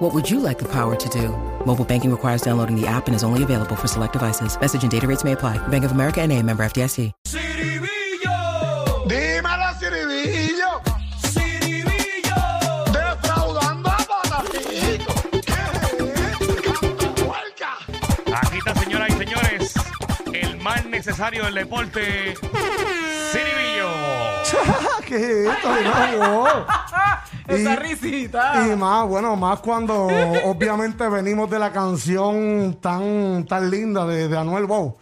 What would you like the power to do? Mobile banking requires downloading the app and is only available for select devices. Message and data rates may apply. Bank of America and a member FDIC. Ciribillo, Dímelo, Ciribillo. Ciribillo, Defraudando a Patacito. Aquí está, señoras y señores, el más necesario del deporte, Ciribillo. ¿Qué es esto? de nuevo? Esa Y- risita. Y más, bueno, más cuando obviamente venimos de la canción tan, tan linda de, de Anuel Bow.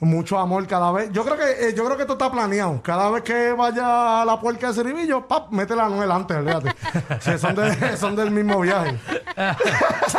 Mucho amor cada vez. Yo creo que eh, yo creo que esto está planeado. Cada vez que vaya a la puerca de Ceribillo, pap, mete la Anuel antes. Sí, son, de- son del mismo viaje.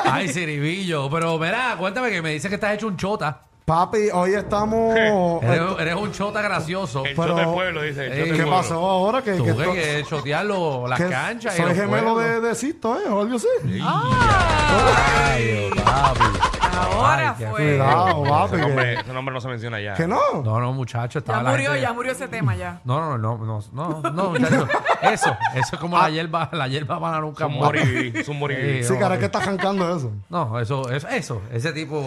Ay, Ciribillo. Pero mira, cuéntame que me dice que estás hecho un chota. Papi, hoy estamos. Eres, eres un chota gracioso. El Pero- shot del pueblo, dice. el shot Ey, del ¿Qué pueblo. pasó ahora? Que, Tú que esto- que chotear lo- las que canchas y soy los gemelo de, pueblos. de Sisto, ¿eh? O algo así. Ay, papi. Ahora Ay, qué- fue. Cuidado, papi. Ese nombre, Que, ese nombre no se menciona ya. que no. No, no, muchacho. Estaba Ya la murió, gente- ya murió ese tema ya. No, no, no, no, no, no, no, muchacho. Eso, eso es como la hierba, la hierba para nunca Es un morir. moriví, es un moriví. Sí, Sí, no, cara, que está arrancando eso. No, eso, eso, eso, ese tipo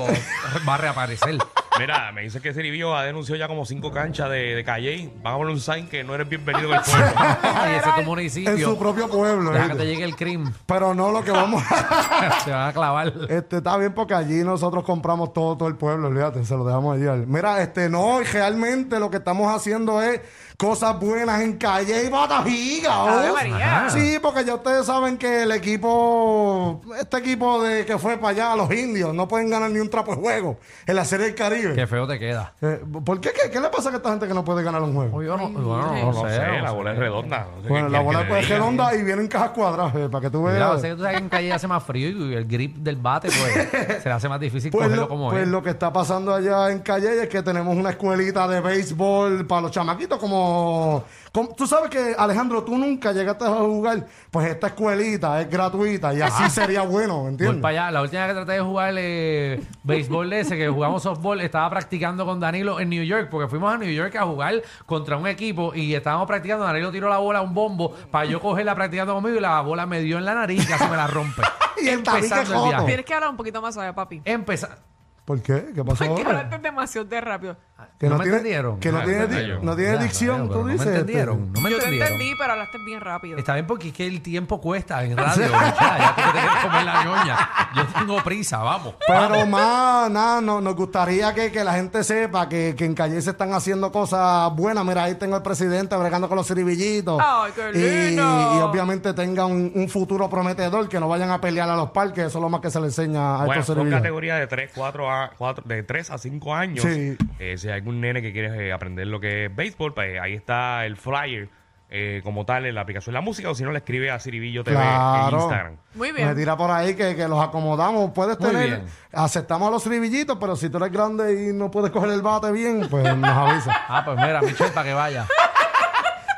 va a reaparecer. Mira, me dice que Ciribillo ha denunciado ya como cinco canchas de, de Calle. Van a poner un sign que no eres bienvenido en el pueblo. Ay, ese es tu En su municipio. propio pueblo. Deja que te llegue el crimen. Pero no lo que vamos Te van a clavar. Este está bien porque allí nosotros compramos todo, todo el pueblo, olvídate, se lo dejamos allí. Mira, este no, y realmente lo que estamos haciendo es cosas buenas en calle y. María. Sí, porque ya ustedes saben que el equipo, este equipo de que fue para allá, los indios, no pueden ganar ni un trapo de juego en la Serie del Caribe. Qué feo te queda. Eh, ¿Por qué? qué? ¿Qué le pasa a esta gente que no puede ganar un juego? Yo no, bueno, no, No sé. la bola es redonda. No sé Bueno, la bola diga. redonda y viene en cajas cuadradas, eh, para que tú Mira, veas. sé que tú sabes que en calle hace más frío y el grip del bate, pues, se le hace más difícil Pues, cogerlo lo, como pues es. lo que está pasando allá en Calle es que tenemos una escuelita de béisbol para los chamaquitos como, como- Tú sabes que, Alejandro, tú nunca llegaste a jugar, pues esta escuelita es gratuita y así sería bueno, Voy ¿entiendes? para allá. La última vez que traté de jugar eh, béisbol ese, que jugamos softball, estaba practicando con Danilo en New York, porque fuimos a New York a jugar contra un equipo y estábamos practicando. Danilo tiró la bola a un bombo para yo cogerla practicando conmigo y la bola me dio en la nariz y casi me la rompe. Y el Empezando el viaje. Tienes que hablar un poquito más suave, papi. Empezar. ¿Por qué? ¿Qué pasó Porque ahora? hablaste demasiado de rápido. Que ¿No me tiene, entendieron? Que no Ah, tiene, di- no tiene Ya, dicción, tú no dices. me este. entendieron. No me Yo te entendieron. entendí, pero hablaste bien rápido. Está bien porque es que el tiempo cuesta en radio. ya tú que te quieres comer la ñoña. Yo tengo prisa, vamos. Pero más, nada, no, nos gustaría que, que la gente sepa que, que en Calle se están haciendo cosas buenas. Mira, ahí tengo el presidente bregando con los ciribillitos. Ay, qué Y, lindo. y obviamente tenga un, un futuro prometedor, que no vayan a pelear a los parques. Eso es lo más que se le enseña a Bueno, estos son ciribillos. categorías de 3, 4 a 4, de 3 a 5 años. Sí. Eh, si hay algún nene que quiere eh, aprender lo que es béisbol, pues ahí está el flyer eh, como tal en la aplicación de la música o si no le escribe a Ciribillo TV en Claro. Instagram. Muy bien. Me tira por ahí que, que los acomodamos. Puedes Muy tener, bien. aceptamos a los ciribillitos, pero si tú eres grande y no puedes coger el bate bien, pues nos avisa. Ah, pues mira, Michelle, para que vaya.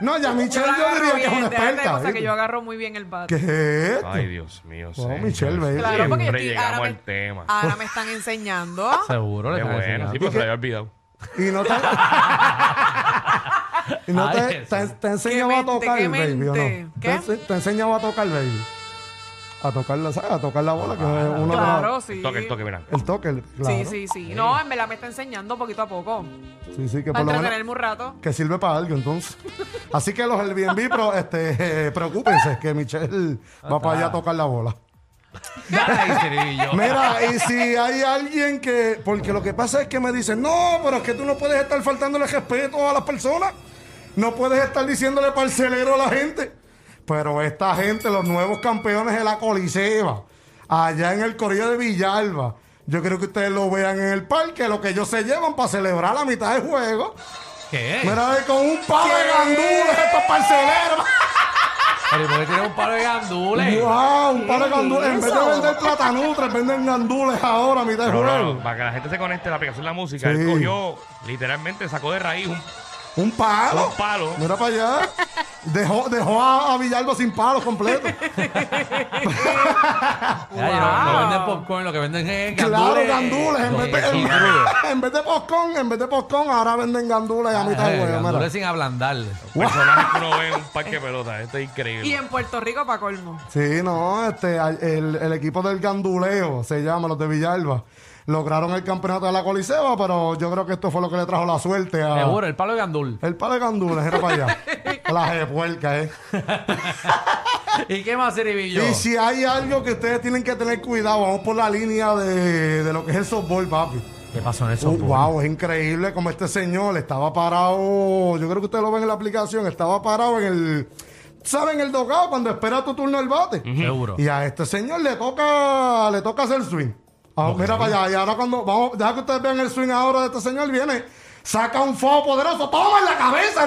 No, ya Michelle yo diría que es una experta. cosas que yo agarro muy bien el bate. ¿Qué es? Ay, Dios mío. Oh. Michelle, baby. Claro, porque yo estoy, llegamos ahora, al me, tema. ahora me están enseñando. Seguro le Qué están bueno, sí, pero se le había olvidado. Y no te, y no Ay, te, te, te enseñaba a tocar, qué baby, ¿o no? Te, ¿Qué? ense- te enseñaba a tocar, baby. A tocar la, ¿sabes? A tocar la bola, que Ah, uno Claro, sí. El toque, el toque, mira. El toque, el- claro. Sí, sí, sí. No, en verdad me está enseñando poquito a poco. Sí, sí, que Para por lo menos entretenerme un rato. que sirve para algo, entonces. Así que los Airbnb, pero este, eh, preocúpense, que Michelle va para allá a tocar la bola. Mira, y si hay alguien que. Porque lo que pasa es que me dicen, no, pero es que tú no puedes estar faltándole respeto a las personas. No puedes estar diciéndole parcelero a la gente. Pero esta gente, los nuevos campeones de la Coliseba, allá en el Corrillo de Villalba, yo creo que ustedes lo vean en el parque, lo que ellos se llevan para celebrar la mitad del juego. ¿Qué? Mira, con un palo de gandules estos parceleros. Pero ¿y por qué tiene un palo de gandules? ¡Wow! Un palo de gandules. En vez de vender platanutres, venden gandules ahora a mitad de Pero juego. no, para que la gente se conecte a la aplicación de la música, Sí. él cogió, literalmente sacó de raíz un Un palo. Un palo. Mira para allá. Dejó, dejó a, a Villalba sin palo completo. No, no venden popcorn, lo que venden es Claro, gandules. gandules. En vez, de, en, en vez de poscón, en vez de poscón, ahora venden gandules a mitad de Eh, huevo. mira. sin ablandar. Personajes que uno ve en un parque de pelota. Esto es increíble. Y en Puerto Rico, para colmo. Sí, no, este, el, el equipo del ganduleo, se llama, los de Villalba, lograron el campeonato de la Coliseba, pero yo creo que esto fue lo que le trajo la suerte a... Seguro, el palo de gandul. El palo de gandules, era para allá. la de puerca, eh. ¿Y qué más, Ceribillo? Y si hay algo que ustedes tienen que tener cuidado, vamos por la línea de, de lo que es el softball, papi. ¿Qué pasó en el Uh, softball? wow, es increíble como este señor estaba parado. Yo creo que ustedes lo ven en la aplicación. Estaba parado en el. ¿Saben el dogado cuando espera tu turno el bate? Seguro. Y a este señor le toca le toca hacer swing. Ah, Mira para allá. Y ahora cuando vamos, deja que ustedes vean el swing ahora de este señor, viene, saca un fuego poderoso, toma en la cabeza.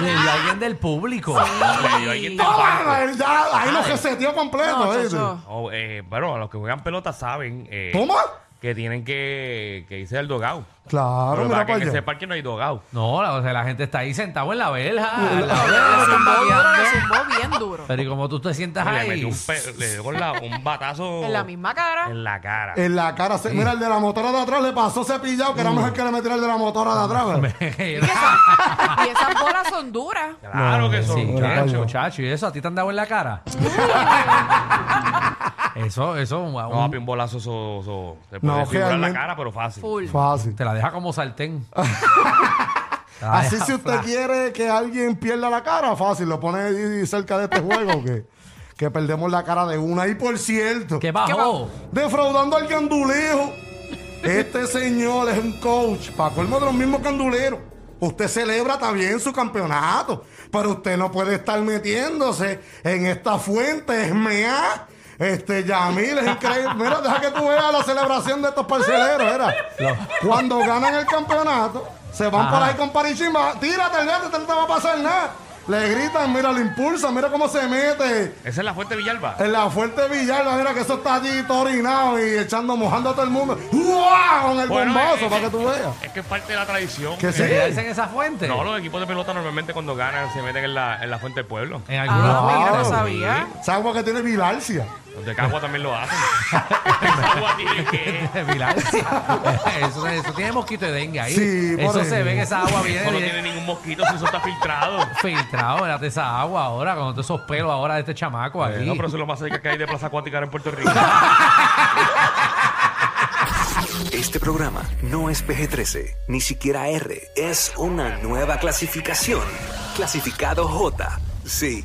Le dio alguien del público. Le dio alguien del Toma, banco. él ya, ahí lo reseteó completo. No, chacho. Oh, eh, bueno, a los que juegan pelota saben eh, Toma. Que tienen que, que irse al dogado. Claro, Pero mira para que para en ese allá. parque no hay dogado. No, la, o sea, la gente está ahí sentado en la verja. la zumbó duro, le zumbó bien duro. Pero ¿y cómo tú te sientas Le ahí? metió un, pe- le dio con la- un batazo En la misma cara. en la cara. En la cara. se- Mira, el de la motora de atrás le pasó cepillado, que era mejor que le metiera el de la motora de atrás. ¿verdad? Y esas bolas son duras. Claro que son. Sí, chacho, chacho. ¿Y eso a ti te han dado en la cara? eso, eso, un- No, un- papi, un bolazo eso, puede No, figurar la realmente- cara, pero fácil. Full. Fácil. te la deja como sartén. Te la Así deja si usted quiere que alguien pierda la cara, fácil, lo pone ahí cerca de este juego que, que perdemos la cara de una. Y por cierto, ¿Qué bajó? defraudando al candulejo, este señor es un coach, para colmo de los mismos canduleros. Usted celebra también su campeonato, pero usted no puede estar metiéndose en esta fuente, es mea. Este, Yamil, es increíble. Mira, deja que tú veas la celebración de estos parceleros, era. Cuando ganan el campeonato, se van Ajá. por ahí con Parichimba. Tírate, olvídate, no te va a pasar nada. Le gritan, mira, lo impulsan, mira cómo se mete. Esa es la fuente Villalba. En la fuerte Villalba, mira que eso está allí todo orinado y echando, mojando a todo el mundo. ¡Uah! Con el Bueno, bombazo para que tú veas. Es que es parte de la tradición. Que sí. ¿Se quedarse en esa fuente? No, los equipos de pelota normalmente cuando ganan se meten en la, en la fuente del pueblo. En algunos Ah, mira, no sabía. Esa agua que tiene bilarcia. Los de Cagua también lo hacen. Esa agua tiene que... Eso, eso tiene mosquito de dengue ahí. Sí, por eso se ve que esa agua viene Eso no tiene ningún mosquito si eso está filtrado. filtrado. Mírate esa agua ahora, con todos esos pelos ahora de este chamaco aquí. No, pero eso es lo más cerca que hay de plaza acuática en Puerto Rico. Este programa no es PG-13, ni siquiera R. Es una nueva clasificación. Clasificado J. Sí.